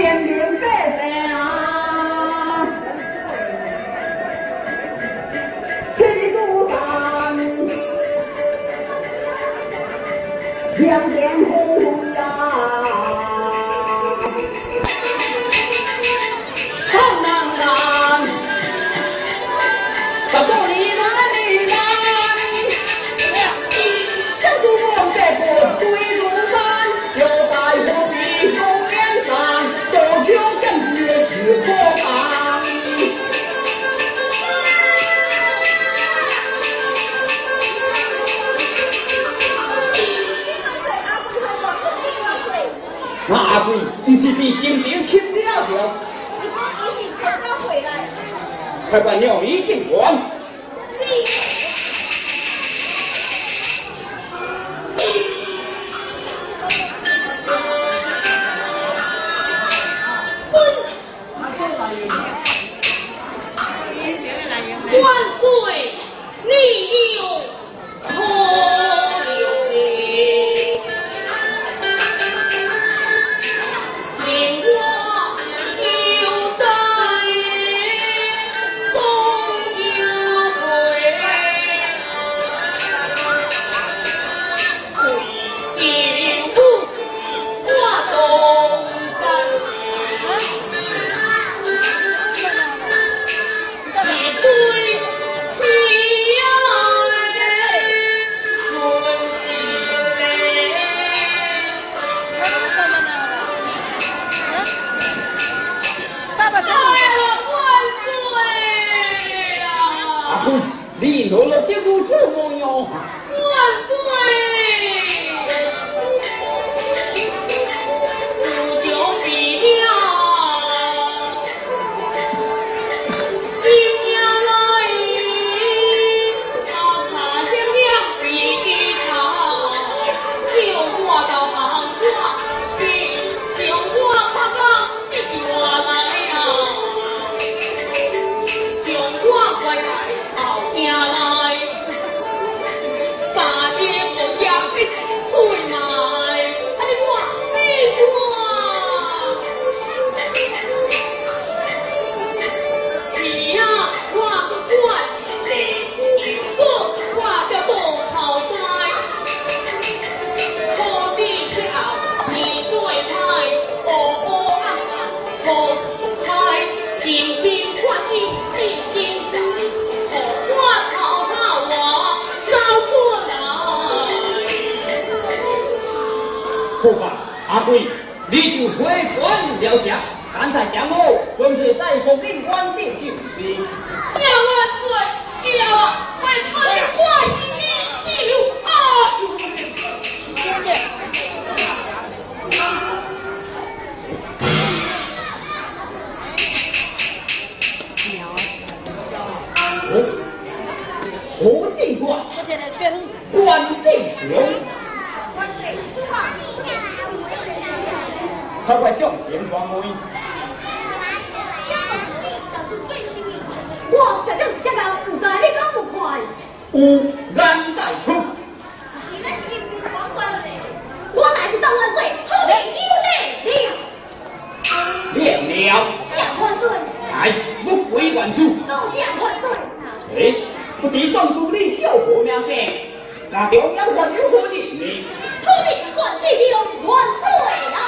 千变百色啊。气如钢两红啊那阿，你是比金兵轻了了。快把尿一进关。万岁！你有。爱我万岁呀，立冬了，金箍这宫哟。不妨阿贵，你就回传了下，赶在家后，准备带封令官定信。谢。娘啊，谢，娘啊，快把你关进去了啊！爹爹。皇帝官，官帝官。快快笑颜光公益我想让你见到你在你个不快乌安在你们不是光了我万岁后面一定定啊两两两万岁来归万岁都两万岁诶不敌壮族力调和那表扬我如何的你聪明贯彻万岁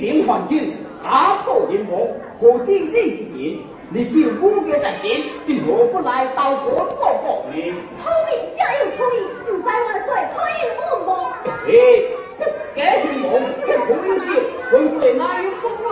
领黄金，打破金国，何止你一人？你叫乌龟在前，你何不来斗火火国。你聪明，加要聪明，四海万岁，聪明不龟。你，这行动是故可的，会不会哪有风浪？